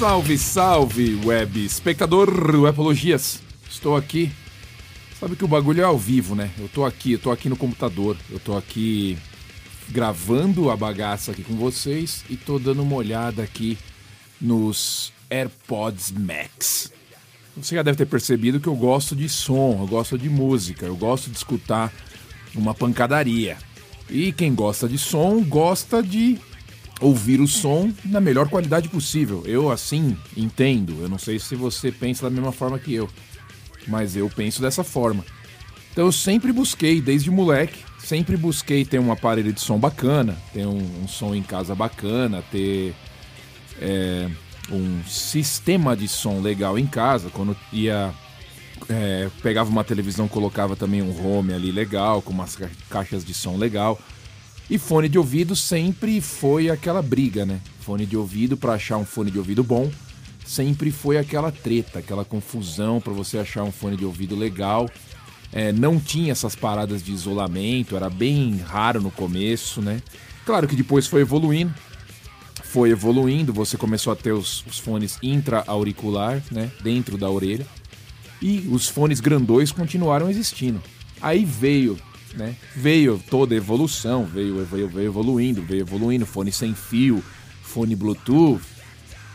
Salve, salve, web espectador do Apologias. Estou aqui. Sabe que o bagulho é ao vivo, né? Eu tô aqui, eu tô aqui no computador, eu tô aqui gravando a bagaça aqui com vocês e tô dando uma olhada aqui nos AirPods Max. Você já deve ter percebido que eu gosto de som, eu gosto de música, eu gosto de escutar uma pancadaria. E quem gosta de som gosta de ouvir o som na melhor qualidade possível. Eu assim entendo. Eu não sei se você pensa da mesma forma que eu, mas eu penso dessa forma. Então eu sempre busquei, desde moleque, sempre busquei ter um aparelho de som bacana, ter um, um som em casa bacana, ter é, um sistema de som legal em casa. Quando ia é, pegava uma televisão, colocava também um home ali legal, com umas caixas de som legal. E fone de ouvido sempre foi aquela briga, né? Fone de ouvido para achar um fone de ouvido bom, sempre foi aquela treta, aquela confusão para você achar um fone de ouvido legal. É, não tinha essas paradas de isolamento, era bem raro no começo, né? Claro que depois foi evoluindo, foi evoluindo, você começou a ter os, os fones intra-auricular, né? Dentro da orelha. E os fones grandões continuaram existindo. Aí veio né? Veio toda a evolução, veio, veio, veio evoluindo, veio evoluindo, fone sem fio, fone Bluetooth.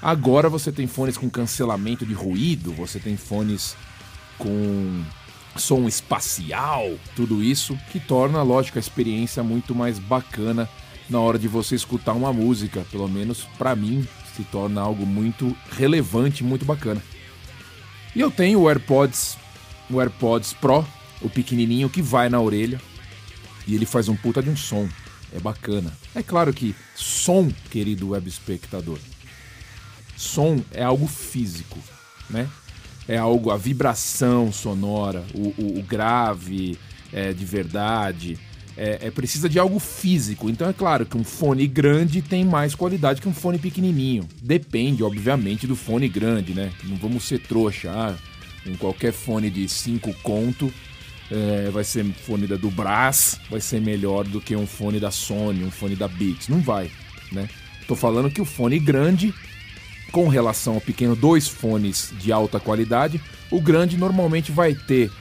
Agora você tem fones com cancelamento de ruído, você tem fones com som espacial, tudo isso que torna, lógico, a experiência muito mais bacana na hora de você escutar uma música, pelo menos para mim, se torna algo muito relevante, muito bacana. E eu tenho o AirPods, o AirPods Pro, o pequenininho que vai na orelha e ele faz um puta de um som. É bacana. É claro que som, querido web espectador, som é algo físico, né? É algo, a vibração sonora, o, o, o grave é, de verdade, é, é, precisa de algo físico. Então é claro que um fone grande tem mais qualidade que um fone pequenininho. Depende, obviamente, do fone grande, né? Não vamos ser trouxa. Ah, um qualquer fone de 5 conto é, vai ser fone da, do Brás, vai ser melhor do que um fone da Sony, um fone da Beats. Não vai, né? Tô falando que o fone grande, com relação ao pequeno, dois fones de alta qualidade, o grande normalmente vai ter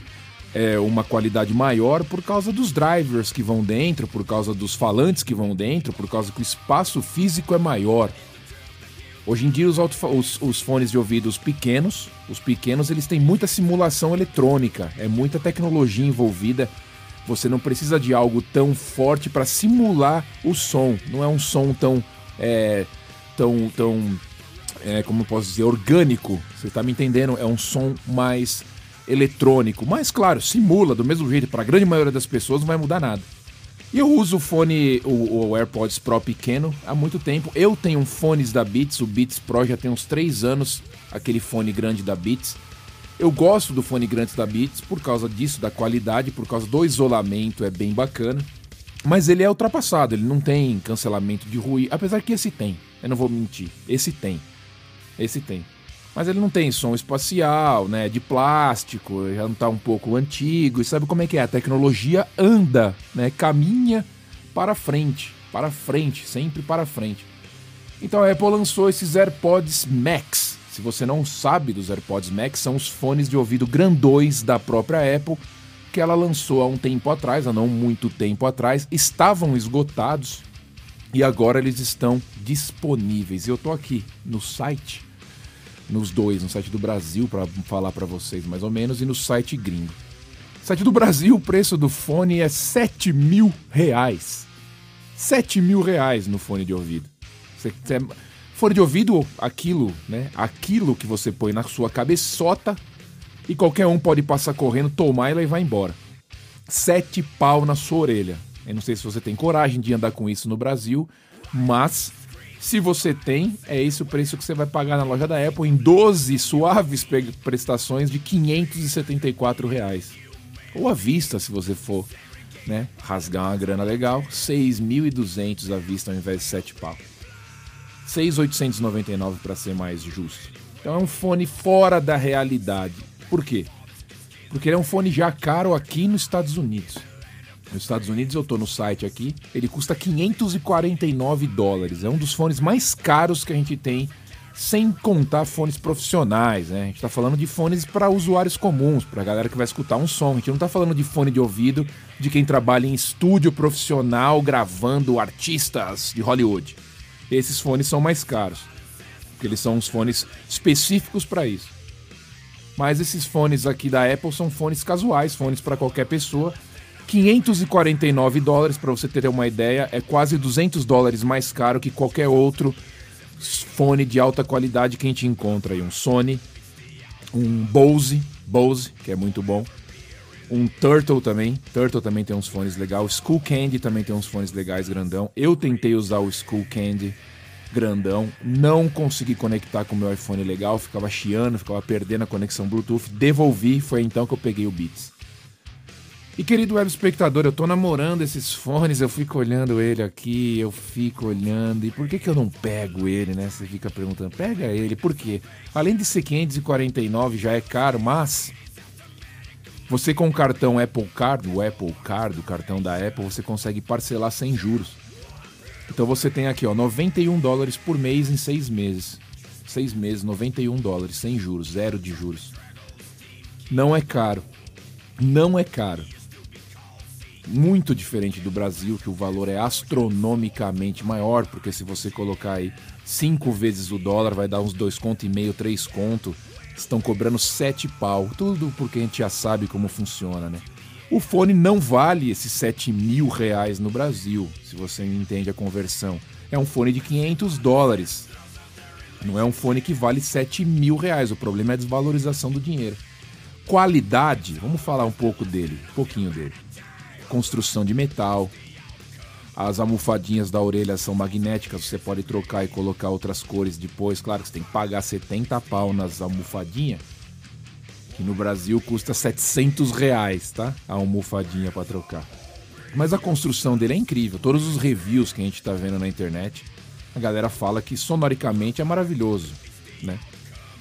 é, uma qualidade maior por causa dos drivers que vão dentro, por causa dos falantes que vão dentro, por causa que o espaço físico é maior. Hoje em dia os, os, os, fones de ouvidos pequenos, os pequenos eles têm muita simulação eletrônica, é muita tecnologia envolvida. Você não precisa de algo tão forte para simular o som. Não é um som tão é, tão tão é, como posso dizer orgânico. Você está me entendendo? É um som mais eletrônico, mas claro simula do mesmo jeito. Para a grande maioria das pessoas não vai mudar nada. E eu uso o fone, o, o, AirPods Pro pequeno, há muito tempo. Eu tenho um fones da Beats, o Beats Pro já tem uns 3 anos, aquele fone grande da Beats. Eu gosto do fone grande da Beats por causa disso, da qualidade, por causa do isolamento, é bem bacana. Mas ele é ultrapassado, ele não tem cancelamento de ruído, apesar que esse tem, eu não vou mentir, esse tem. Esse tem. Mas ele não tem som espacial, né? De plástico, já não tá um pouco antigo. E sabe como é que é? A tecnologia anda, né? Caminha para frente, para frente, sempre para frente. Então a Apple lançou esses AirPods Max. Se você não sabe dos AirPods Max, são os fones de ouvido grandões da própria Apple que ela lançou há um tempo atrás, há não muito tempo atrás, estavam esgotados e agora eles estão disponíveis. Eu tô aqui no site nos dois, no site do Brasil, para falar para vocês mais ou menos, e no site gringo. No site do Brasil, o preço do fone é 7 mil reais. 7 mil reais no fone de ouvido. Você, você, fone de ouvido, aquilo, né? Aquilo que você põe na sua cabeçota e qualquer um pode passar correndo, tomar e levar embora. Sete pau na sua orelha. Eu não sei se você tem coragem de andar com isso no Brasil, mas se você tem, é esse o preço que você vai pagar na loja da Apple em 12 suaves prestações de 574 reais. Ou à vista, se você for né, rasgar uma grana legal, 6.200 à vista ao invés de 7 pau. 6.899 para ser mais justo. Então é um fone fora da realidade. Por quê? Porque ele é um fone já caro aqui nos Estados Unidos. Nos Estados Unidos, eu estou no site aqui, ele custa 549 dólares. É um dos fones mais caros que a gente tem sem contar fones profissionais, né? A gente está falando de fones para usuários comuns, para a galera que vai escutar um som. A gente não está falando de fone de ouvido de quem trabalha em estúdio profissional gravando artistas de Hollywood. Esses fones são mais caros, porque eles são uns fones específicos para isso. Mas esses fones aqui da Apple são fones casuais, fones para qualquer pessoa. 549 dólares, para você ter uma ideia, é quase 200 dólares mais caro que qualquer outro fone de alta qualidade que a gente encontra aí. Um Sony, um Bose, Bose, que é muito bom. Um Turtle também. Turtle também tem uns fones legais. O Skull Candy também tem uns fones legais, grandão. Eu tentei usar o Skull Candy grandão. Não consegui conectar com o meu iPhone legal. Ficava chiando, ficava perdendo a conexão Bluetooth. Devolvi, foi então que eu peguei o Beats. E querido web espectador, eu tô namorando esses fones, eu fico olhando ele aqui, eu fico olhando. E por que que eu não pego ele, né? Você fica perguntando, pega ele, por quê? Além de ser 549 já é caro, mas você com o cartão Apple Card, o Apple Card, o cartão da Apple, você consegue parcelar sem juros. Então você tem aqui, ó, 91 dólares por mês em seis meses. Seis meses, 91 dólares, sem juros, zero de juros. Não é caro. Não é caro muito diferente do Brasil, que o valor é astronomicamente maior, porque se você colocar aí cinco vezes o dólar, vai dar uns dois conto e meio, três conto. Estão cobrando sete pau, tudo porque a gente já sabe como funciona, né? O fone não vale esses sete mil reais no Brasil, se você entende a conversão. É um fone de 500 dólares. Não é um fone que vale 7 mil reais. O problema é a desvalorização do dinheiro. Qualidade, vamos falar um pouco dele, um pouquinho dele construção de metal. As almofadinhas da orelha são magnéticas, você pode trocar e colocar outras cores depois. Claro que você tem que pagar 70 pau nas almofadinhas, que no Brasil custa 700 reais, tá? A almofadinha para trocar. Mas a construção dele é incrível. Todos os reviews que a gente está vendo na internet, a galera fala que sonoricamente é maravilhoso, né?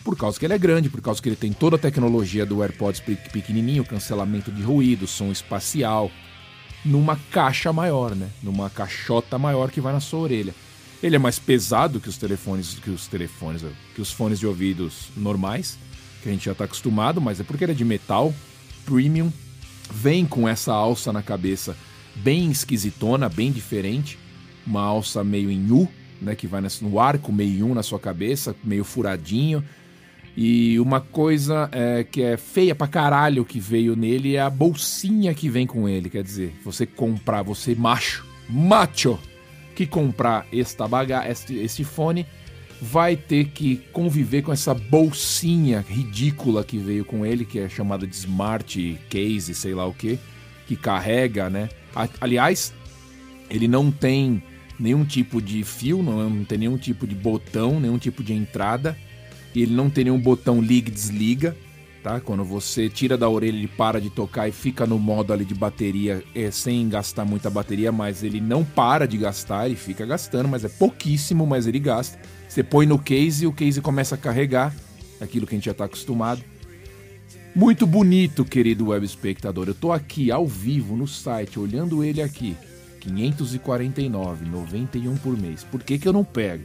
Por causa que ele é grande, por causa que ele tem toda a tecnologia do AirPods pequenininho, cancelamento de ruído, som espacial, numa caixa maior, né? Numa caixota maior que vai na sua orelha. Ele é mais pesado que os telefones, que os telefones, que os fones de ouvidos normais, que a gente já está acostumado, mas é porque ele é de metal, premium, vem com essa alça na cabeça bem esquisitona, bem diferente, uma alça meio em U, né, que vai no arco meio um na sua cabeça, meio furadinho, e uma coisa é, que é feia pra caralho que veio nele é a bolsinha que vem com ele. Quer dizer, você comprar, você macho, macho, que comprar esta baga, este, este fone, vai ter que conviver com essa bolsinha ridícula que veio com ele, que é chamada de Smart Case, sei lá o que, que carrega, né? Aliás, ele não tem nenhum tipo de fio, não tem nenhum tipo de botão, nenhum tipo de entrada ele não tem nenhum botão liga e desliga, tá? Quando você tira da orelha ele para de tocar e fica no modo ali de bateria é, sem gastar muita bateria, mas ele não para de gastar, ele fica gastando, mas é pouquíssimo, mas ele gasta. Você põe no case e o case começa a carregar, aquilo que a gente já está acostumado. Muito bonito, querido web espectador. Eu tô aqui ao vivo no site, olhando ele aqui. 549, 91 por mês. Por que, que eu não pego?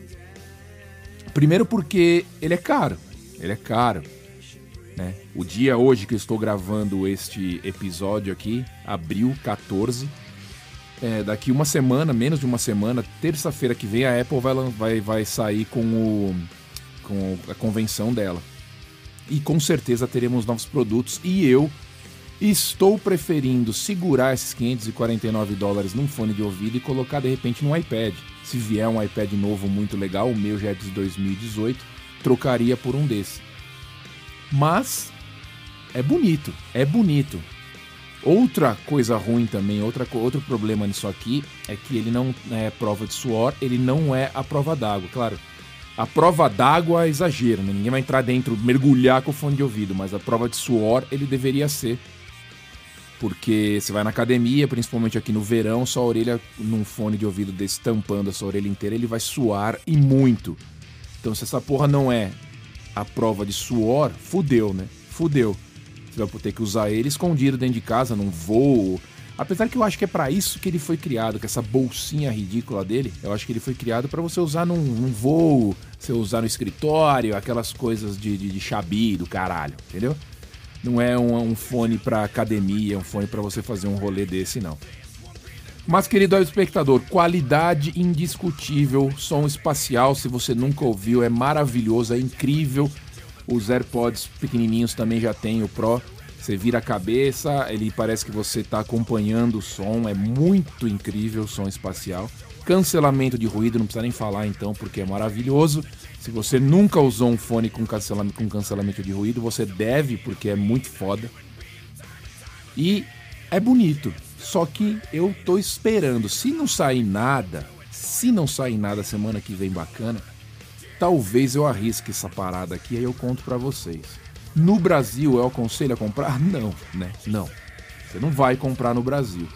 Primeiro porque ele é caro. Ele é caro. Né? O dia hoje que eu estou gravando este episódio aqui, abril 14. É, daqui uma semana, menos de uma semana, terça-feira que vem, a Apple vai, vai, vai sair com, o, com a convenção dela. E com certeza teremos novos produtos. E eu estou preferindo segurar esses 549 dólares num fone de ouvido e colocar de repente num iPad. Se vier um iPad novo muito legal, o meu já é de 2018, trocaria por um desse. Mas é bonito, é bonito. Outra coisa ruim também, outra, outro problema nisso aqui é que ele não é prova de suor, ele não é a prova d'água. Claro, a prova d'água é exagero, né? ninguém vai entrar dentro, mergulhar com o fone de ouvido, mas a prova de suor ele deveria ser porque você vai na academia, principalmente aqui no verão, sua orelha num fone de ouvido desse tampando a sua orelha inteira, ele vai suar e muito. Então se essa porra não é a prova de suor, fudeu, né? Fudeu. Você vai ter que usar ele escondido dentro de casa, num voo, Apesar que eu acho que é para isso que ele foi criado, com essa bolsinha ridícula dele. Eu acho que ele foi criado para você usar num, num, voo, você usar no escritório, aquelas coisas de, de, de do caralho, entendeu? Não é um, um fone para academia, é um fone para você fazer um rolê desse, não. Mas, querido espectador, qualidade indiscutível, som espacial, se você nunca ouviu, é maravilhoso, é incrível. Os AirPods pequenininhos também já tem o Pro. Você vira a cabeça, ele parece que você está acompanhando o som, é muito incrível o som espacial. Cancelamento de ruído, não precisa nem falar então, porque é maravilhoso. Se você nunca usou um fone com cancelamento, com cancelamento de ruído, você deve, porque é muito foda. E é bonito. Só que eu tô esperando. Se não sair nada, se não sair nada semana que vem bacana, talvez eu arrisque essa parada aqui e eu conto para vocês. No Brasil, eu aconselho a comprar? Não, né? Não. Você não vai comprar no Brasil.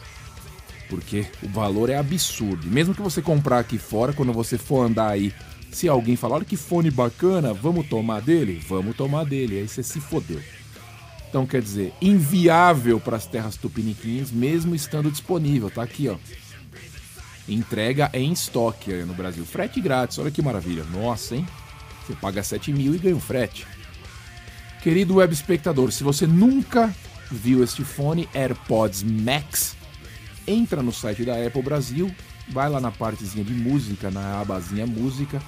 Porque o valor é absurdo. mesmo que você comprar aqui fora, quando você for andar aí, se alguém falar, olha que fone bacana, vamos tomar dele? Vamos tomar dele. Aí você se fodeu. Então, quer dizer, inviável para as terras tupiniquins, mesmo estando disponível. Tá aqui, ó. Entrega em estoque aí no Brasil. Frete grátis, olha que maravilha. Nossa, hein? Você paga 7 mil e ganha um frete. Querido web espectador, se você nunca viu este fone AirPods Max, entra no site da Apple Brasil, vai lá na partezinha de música, na abazinha música,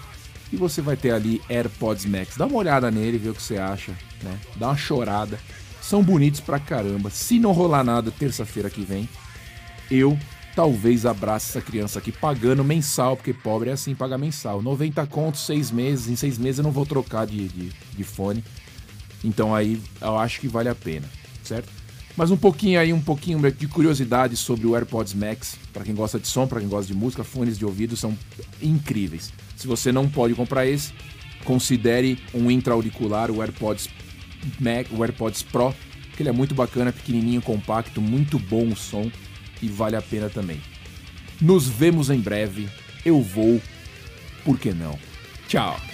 e você vai ter ali AirPods Max. Dá uma olhada nele, vê o que você acha, né? Dá uma chorada. São bonitos pra caramba. Se não rolar nada terça-feira que vem, eu talvez abrace essa criança aqui pagando mensal, porque pobre é assim, paga mensal. 90 contos, 6 meses. Em 6 meses eu não vou trocar de, de, de fone. Então aí eu acho que vale a pena, certo? Mas um pouquinho aí, um pouquinho de curiosidade sobre o AirPods Max, para quem gosta de som, para quem gosta de música, fones de ouvido são incríveis. Se você não pode comprar esse, considere um intra-auricular, o AirPods Max, o AirPods Pro, que ele é muito bacana, pequenininho, compacto, muito bom o som e vale a pena também. Nos vemos em breve. Eu vou, por que não? Tchau.